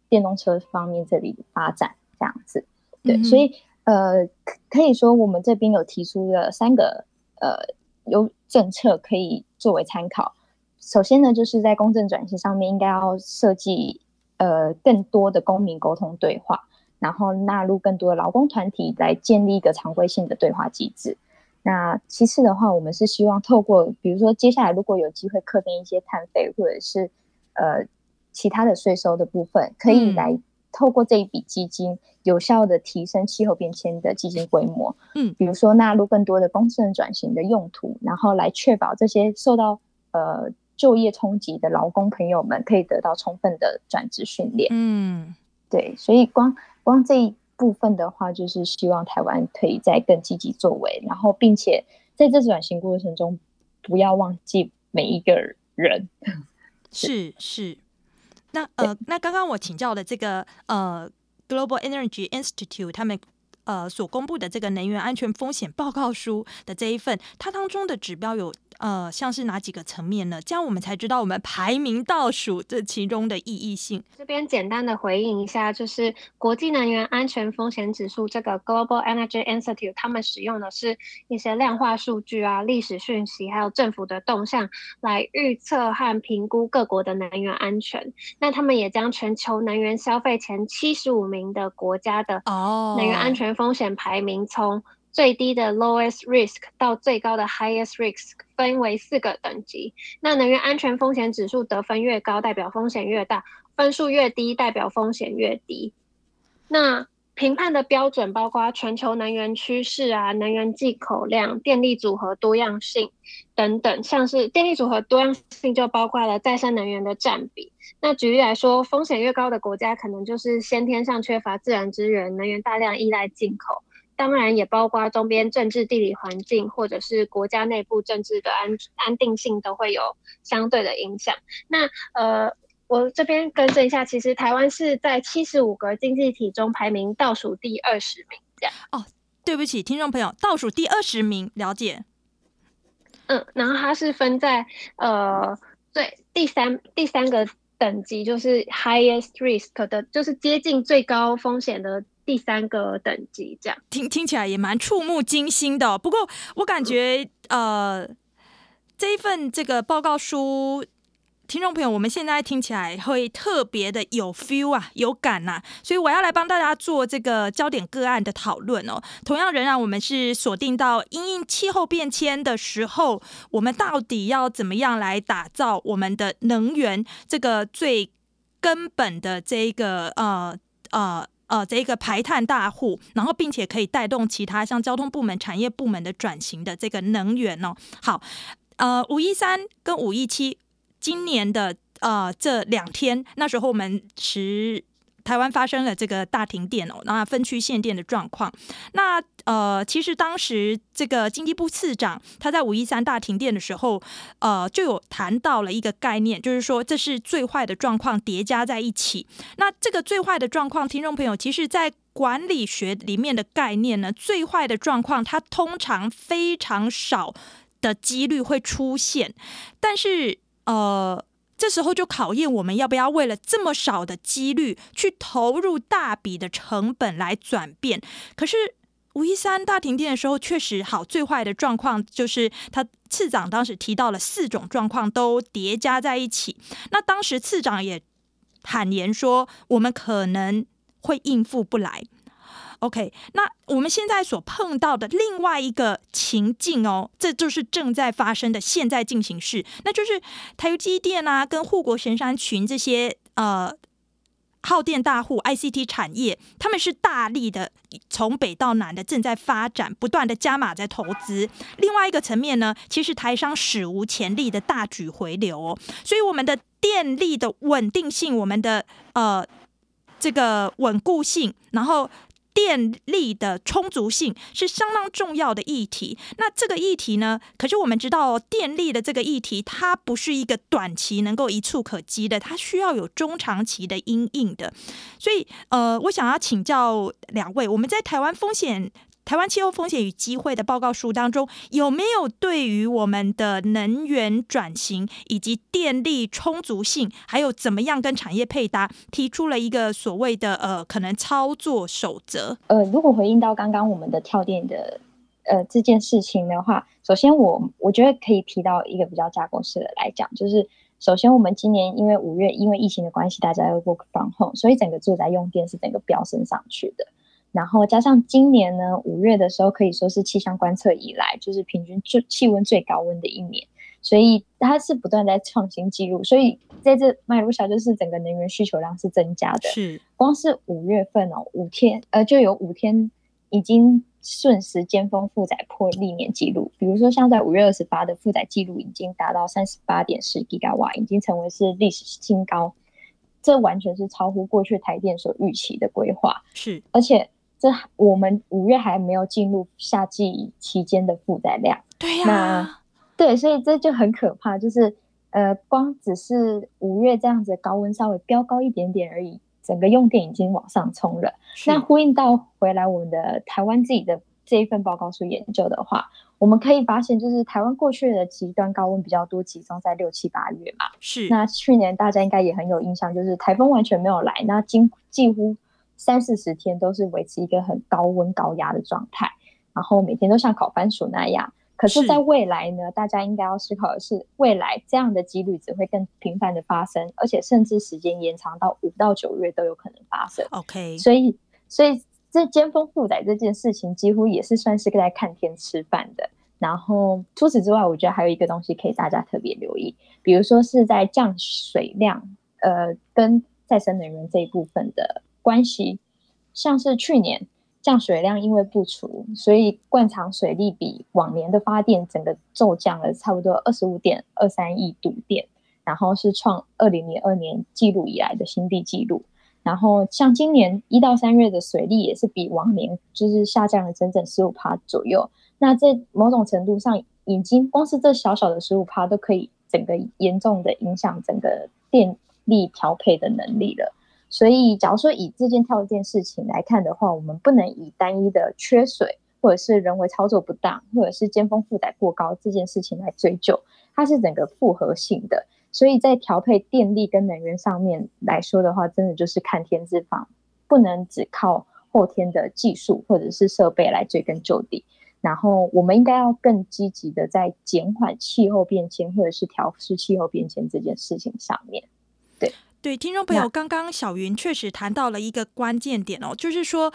电动车方面这里的发展这样子。对，嗯、所以呃可以说我们这边有提出了三个呃有政策可以作为参考。首先呢，就是在公正转型上面应该要设计呃更多的公民沟通对话。然后纳入更多的劳工团体来建立一个常规性的对话机制。那其次的话，我们是希望透过，比如说接下来如果有机会课征一些碳费或者是呃其他的税收的部分，可以来透过这一笔基金有效的提升气候变迁的基金规模。嗯，比如说纳入更多的公正转型的用途，然后来确保这些受到呃就业冲击的劳工朋友们可以得到充分的转职训练。嗯，对，所以光。光这一部分的话，就是希望台湾可以再更积极作为，然后并且在这转型过程中，不要忘记每一个人。是是，那呃，那刚刚我请教的这个呃，Global Energy Institute 他们呃所公布的这个能源安全风险报告书的这一份，它当中的指标有。呃，像是哪几个层面呢？这样我们才知道我们排名倒数这其中的意义性。这边简单的回应一下，就是国际能源安全风险指数这个 Global Energy Institute，他们使用的是一些量化数据啊、历史讯息，还有政府的动向来预测和评估各国的能源安全。那他们也将全球能源消费前七十五名的国家的哦能源安全风险排名从最低的 lowest risk 到最高的 highest risk 分为四个等级。那能源安全风险指数得分越高，代表风险越大；分数越低，代表风险越低。那评判的标准包括全球能源趋势啊、能源进口量、电力组合多样性等等。像是电力组合多样性就包括了再生能源的占比。那举例来说，风险越高的国家，可能就是先天上缺乏自然资源，能源大量依赖进口。当然也包括周边政治地理环境，或者是国家内部政治的安安定性都会有相对的影响。那呃，我这边更正一下，其实台湾是在七十五个经济体中排名倒数第二十名，这样。哦，对不起，听众朋友，倒数第二十名，了解。嗯，然后它是分在呃最第三第三个等级，就是 highest risk 的，就是接近最高风险的。第三个等级，这样听听起来也蛮触目惊心的哦。不过我感觉，呃，这一份这个报告书，听众朋友，我们现在听起来会特别的有 feel 啊，有感呐。所以我要来帮大家做这个焦点个案的讨论哦。同样，仍然我们是锁定到因应气候变迁的时候，我们到底要怎么样来打造我们的能源这个最根本的这一个呃呃。呃，这个排碳大户，然后并且可以带动其他像交通部门、产业部门的转型的这个能源哦。好，呃，五一三跟五一七今年的呃这两天，那时候我们持。台湾发生了这个大停电哦，那分区限电的状况。那呃，其实当时这个经济部次长他在五一三大停电的时候，呃，就有谈到了一个概念，就是说这是最坏的状况叠加在一起。那这个最坏的状况，听众朋友，其实在管理学里面的概念呢，最坏的状况它通常非常少的几率会出现，但是呃。这时候就考验我们要不要为了这么少的几率去投入大笔的成本来转变。可是五一三大停电的时候，确实好，最坏的状况就是他次长当时提到了四种状况都叠加在一起。那当时次长也坦言说，我们可能会应付不来。OK，那我们现在所碰到的另外一个情境哦，这就是正在发生的现在进行式，那就是台积电啊，跟护国神山群这些呃耗电大户 ICT 产业，他们是大力的从北到南的正在发展，不断的加码在投资。另外一个层面呢，其实台商史无前例的大举回流哦，所以我们的电力的稳定性，我们的呃这个稳固性，然后。电力的充足性是相当重要的议题。那这个议题呢？可是我们知道，电力的这个议题，它不是一个短期能够一触可及的，它需要有中长期的阴影的。所以，呃，我想要请教两位，我们在台湾风险。台湾气候风险与机会的报告书当中，有没有对于我们的能源转型以及电力充足性，还有怎么样跟产业配搭，提出了一个所谓的呃可能操作守则？呃，如果回应到刚刚我们的跳电的呃这件事情的话，首先我我觉得可以提到一个比较架构式的来讲，就是首先我们今年因为五月因为疫情的关系，大家要 work from home，所以整个住宅用电是整个飙升上去的。然后加上今年呢，五月的时候可以说是气象观测以来就是平均最气温最高温的一年，所以它是不断在创新纪录。所以在这脉络下，就是整个能源需求量是增加的。是，光是五月份哦，五天呃就有五天已经瞬时尖峰负载破历年记录。比如说像在五月二十八的负载记录已经达到三十八点四吉瓦，已经成为是历史新高。这完全是超乎过去台电所预期的规划。是，而且。这我们五月还没有进入夏季期间的负载量，对呀、啊，对，所以这就很可怕，就是呃，光只是五月这样子高温稍微飙高一点点而已，整个用电已经往上冲了。那呼应到回来我们的台湾自己的这一份报告书研究的话，我们可以发现，就是台湾过去的极端高温比较多，集中在六七八月嘛。是，那去年大家应该也很有印象，就是台风完全没有来，那几几乎。三四十天都是维持一个很高温高压的状态，然后每天都像烤番薯那样。可是，在未来呢，大家应该要思考的是，未来这样的几率只会更频繁的发生，而且甚至时间延长到五到九月都有可能发生。OK，所以，所以这尖峰负载这件事情，几乎也是算是在看天吃饭的。然后，除此之外，我觉得还有一个东西可以大家特别留意，比如说是在降水量，呃，跟再生能源这一部分的。关系像是去年降水量因为不足，所以灌场水力比往年的发电整个骤降了差不多二十五点二三亿度电，然后是创二零零二年记录以来的新低纪录。然后像今年一到三月的水力也是比往年就是下降了整整十五趴左右。那这某种程度上已经光是这小小的十五趴都可以整个严重的影响整个电力调配的能力了。所以，假如说以这件跳电事情来看的话，我们不能以单一的缺水，或者是人为操作不当，或者是尖峰负载过高这件事情来追究，它是整个复合性的。所以在调配电力跟能源上面来说的话，真的就是看天之方，不能只靠后天的技术或者是设备来追根究底。然后，我们应该要更积极的在减缓气候变迁或者是调试气候变迁这件事情上面。对对，听众朋友，刚刚小云确实谈到了一个关键点哦，就是说，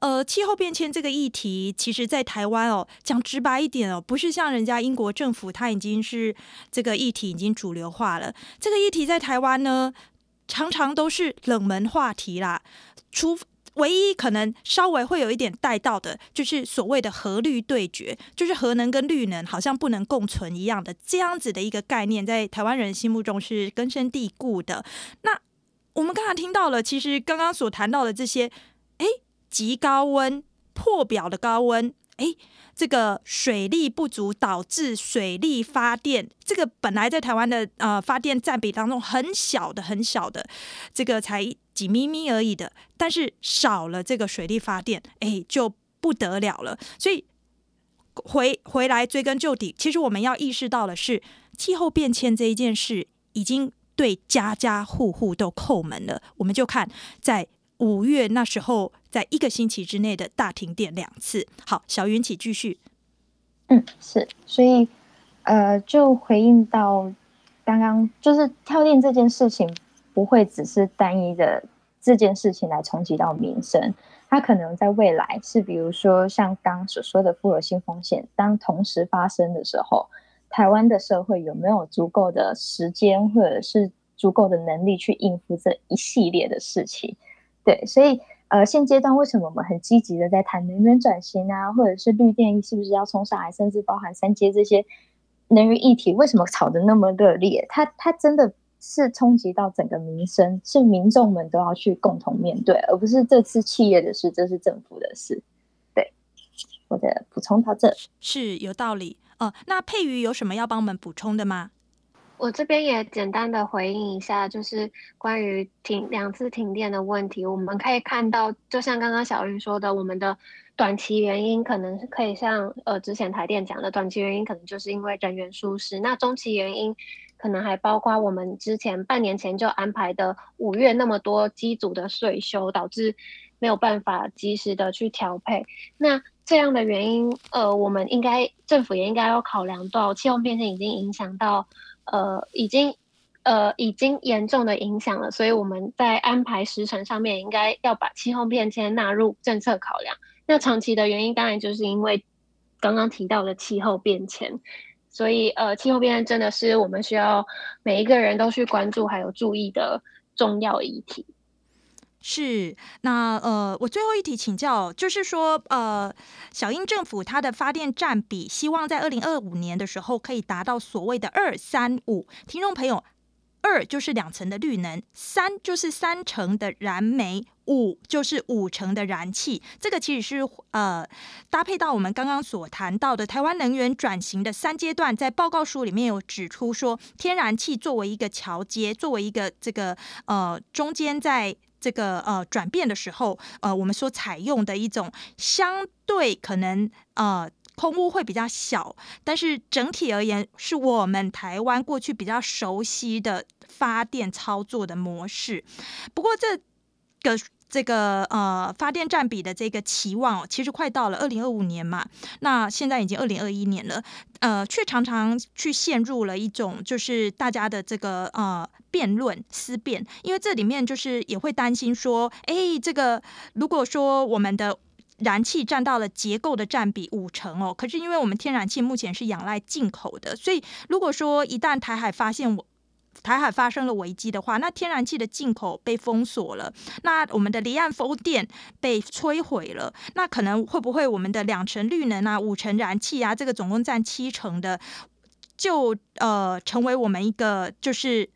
呃，气候变迁这个议题，其实在台湾哦，讲直白一点哦，不是像人家英国政府，它已经是这个议题已经主流化了。这个议题在台湾呢，常常都是冷门话题啦，除。唯一可能稍微会有一点带到的，就是所谓的核绿对决，就是核能跟绿能好像不能共存一样的这样子的一个概念，在台湾人心目中是根深蒂固的。那我们刚才听到了，其实刚刚所谈到的这些，哎，极高温破表的高温，哎。这个水力不足导致水力发电，这个本来在台湾的呃发电占比当中很小的很小的，这个才几咪咪而已的，但是少了这个水力发电，哎，就不得了了。所以回回来追根究底，其实我们要意识到的是，气候变迁这一件事已经对家家户户都叩门了。我们就看在。五月那时候，在一个星期之内的大停电两次。好，小云，请继续。嗯，是，所以呃，就回应到刚刚，就是跳电这件事情，不会只是单一的这件事情来冲击到民生，它可能在未来是，比如说像刚所说的复合性风险，当同时发生的时候，台湾的社会有没有足够的时间或者是足够的能力去应付这一系列的事情？对，所以呃，现阶段为什么我们很积极的在谈能源转型啊，或者是绿电是不是要冲上来，甚至包含三阶这些能源议题，为什么炒得那么热烈？它它真的是冲击到整个民生，是民众们都要去共同面对，而不是这次企业的事，这是政府的事。对，我的补充到这是有道理哦、呃。那佩瑜有什么要帮我们补充的吗？我这边也简单的回应一下，就是关于停两次停电的问题，我们可以看到，就像刚刚小云说的，我们的短期原因可能是可以像呃之前台电讲的，短期原因可能就是因为人员疏失，那中期原因可能还包括我们之前半年前就安排的五月那么多机组的岁修，导致没有办法及时的去调配。那这样的原因，呃，我们应该政府也应该要考量到气候变迁已经影响到。呃，已经，呃，已经严重的影响了，所以我们在安排时程上面应该要把气候变迁纳入政策考量。那长期的原因当然就是因为刚刚提到的气候变迁，所以呃，气候变真的是我们需要每一个人都去关注还有注意的重要议题。是，那呃，我最后一题请教，就是说，呃，小英政府它的发电占比，希望在二零二五年的时候可以达到所谓的二三五。听众朋友，二就是两成的绿能，三就是三成的燃煤，五就是五成的燃气。这个其实是呃搭配到我们刚刚所谈到的台湾能源转型的三阶段，在报告书里面有指出说，天然气作为一个桥接，作为一个这个呃中间在。这个呃转变的时候，呃，我们所采用的一种相对可能呃空污会比较小，但是整体而言是我们台湾过去比较熟悉的发电操作的模式。不过这个。这个呃发电占比的这个期望哦，其实快到了二零二五年嘛，那现在已经二零二一年了，呃，却常常去陷入了一种就是大家的这个呃辩论思辨，因为这里面就是也会担心说，哎，这个如果说我们的燃气占到了结构的占比五成哦，可是因为我们天然气目前是仰赖进口的，所以如果说一旦台海发现我。台海发生了危机的话，那天然气的进口被封锁了，那我们的离岸风电被摧毁了，那可能会不会我们的两成绿能啊、五成燃气啊，这个总共占七成的，就呃成为我们一个就是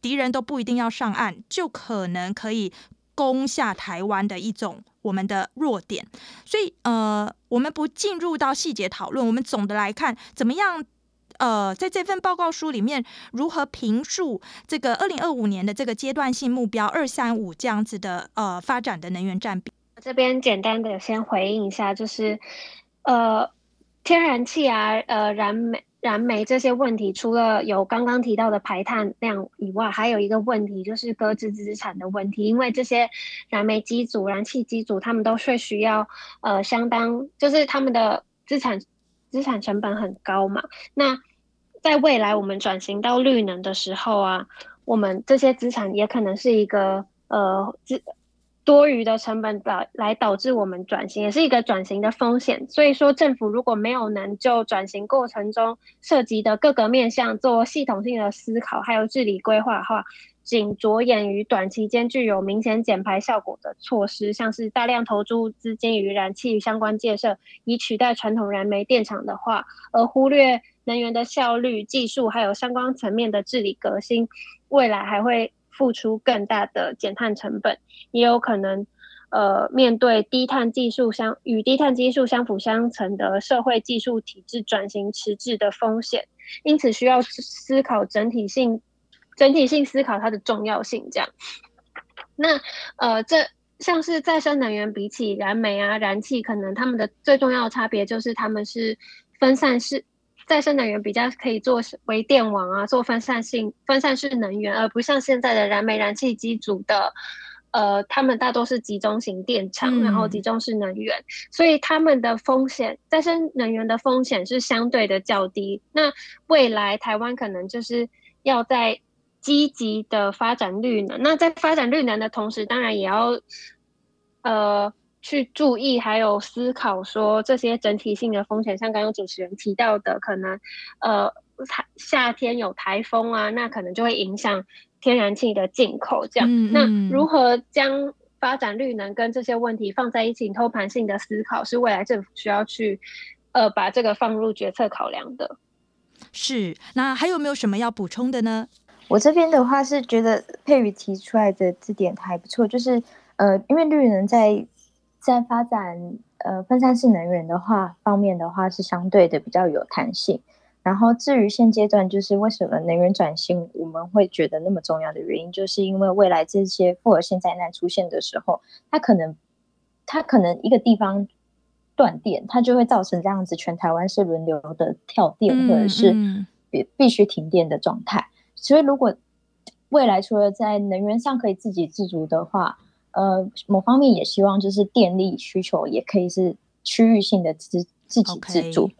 敌人都不一定要上岸，就可能可以攻下台湾的一种我们的弱点。所以呃，我们不进入到细节讨论，我们总的来看，怎么样？呃，在这份报告书里面，如何评述这个二零二五年的这个阶段性目标二三五这样子的呃发展的能源占比？这边简单的先回应一下，就是呃，天然气啊，呃，燃煤。燃煤这些问题，除了有刚刚提到的排碳量以外，还有一个问题就是搁置资产的问题。因为这些燃煤机组、燃气机组，他们都是需要呃相当，就是他们的资产资产成本很高嘛。那在未来我们转型到绿能的时候啊，我们这些资产也可能是一个呃资。多余的成本导来导致我们转型，也是一个转型的风险。所以说，政府如果没有能就转型过程中涉及的各个面向做系统性的思考，还有治理规划的话，仅着眼于短期间具有明显减排效果的措施，像是大量投注资金于燃气相关建设，以取代传统燃煤电厂的话，而忽略能源的效率、技术还有相关层面的治理革新，未来还会。付出更大的减碳成本，也有可能，呃，面对低碳技术相与低碳技术相辅相成的社会技术体制转型迟滞的风险，因此需要思考整体性、整体性思考它的重要性。这样，那呃，这像是再生能源比起燃煤啊、燃气，可能它们的最重要的差别就是它们是分散式。再生能源比较可以做微电网啊，做分散性、分散式能源，而不像现在的燃煤、燃气机组的，呃，他们大多是集中型电厂，然后集中式能源，嗯、所以他们的风险，再生能源的风险是相对的较低。那未来台湾可能就是要在积极的发展绿能，那在发展绿能的同时，当然也要，呃。去注意，还有思考说这些整体性的风险，像刚刚主持人提到的，可能呃，夏天有台风啊，那可能就会影响天然气的进口。这样，嗯嗯，那如何将发展绿能跟这些问题放在一起，通盘性的思考，是未来政府需要去呃把这个放入决策考量的。是，那还有没有什么要补充的呢？我这边的话是觉得佩瑜提出来的这点还不错，就是呃，因为绿能在在发展呃分散式能源的话方面的话是相对的比较有弹性，然后至于现阶段就是为什么能源转型我们会觉得那么重要的原因，就是因为未来这些复合性灾难出现的时候，它可能它可能一个地方断电，它就会造成这样子全台湾是轮流的跳电或者是必必须停电的状态，所以如果未来除了在能源上可以自给自足的话，呃，某方面也希望就是电力需求也可以是区域性的自自给自足.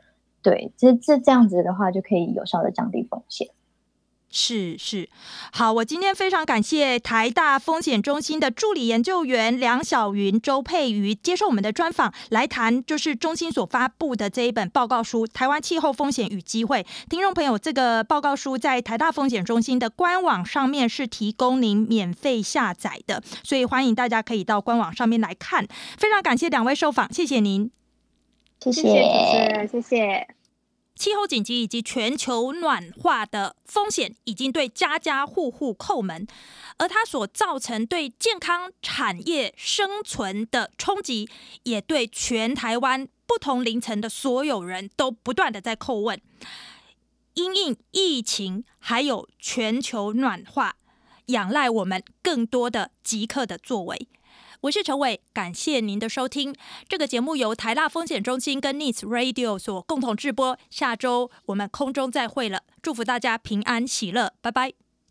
对，这这这样子的话就可以有效的降低风险。是是，好，我今天非常感谢台大风险中心的助理研究员梁晓云、周佩瑜接受我们的专访，来谈就是中心所发布的这一本报告书《台湾气候风险与机会》。听众朋友，这个报告书在台大风险中心的官网上面是提供您免费下载的，所以欢迎大家可以到官网上面来看。非常感谢两位受访，谢谢您，谢谢，谢谢，谢谢。气候紧急以及全球暖化的风险已经对家家户户叩门，而它所造成对健康产业生存的冲击，也对全台湾不同龄层的所有人都不断的在叩问。因应疫情还有全球暖化，仰赖我们更多的即刻的作为。我是陈伟，感谢您的收听。这个节目由台大风险中心跟 Nits Radio 所共同制播。下周我们空中再会了，祝福大家平安喜乐，拜拜。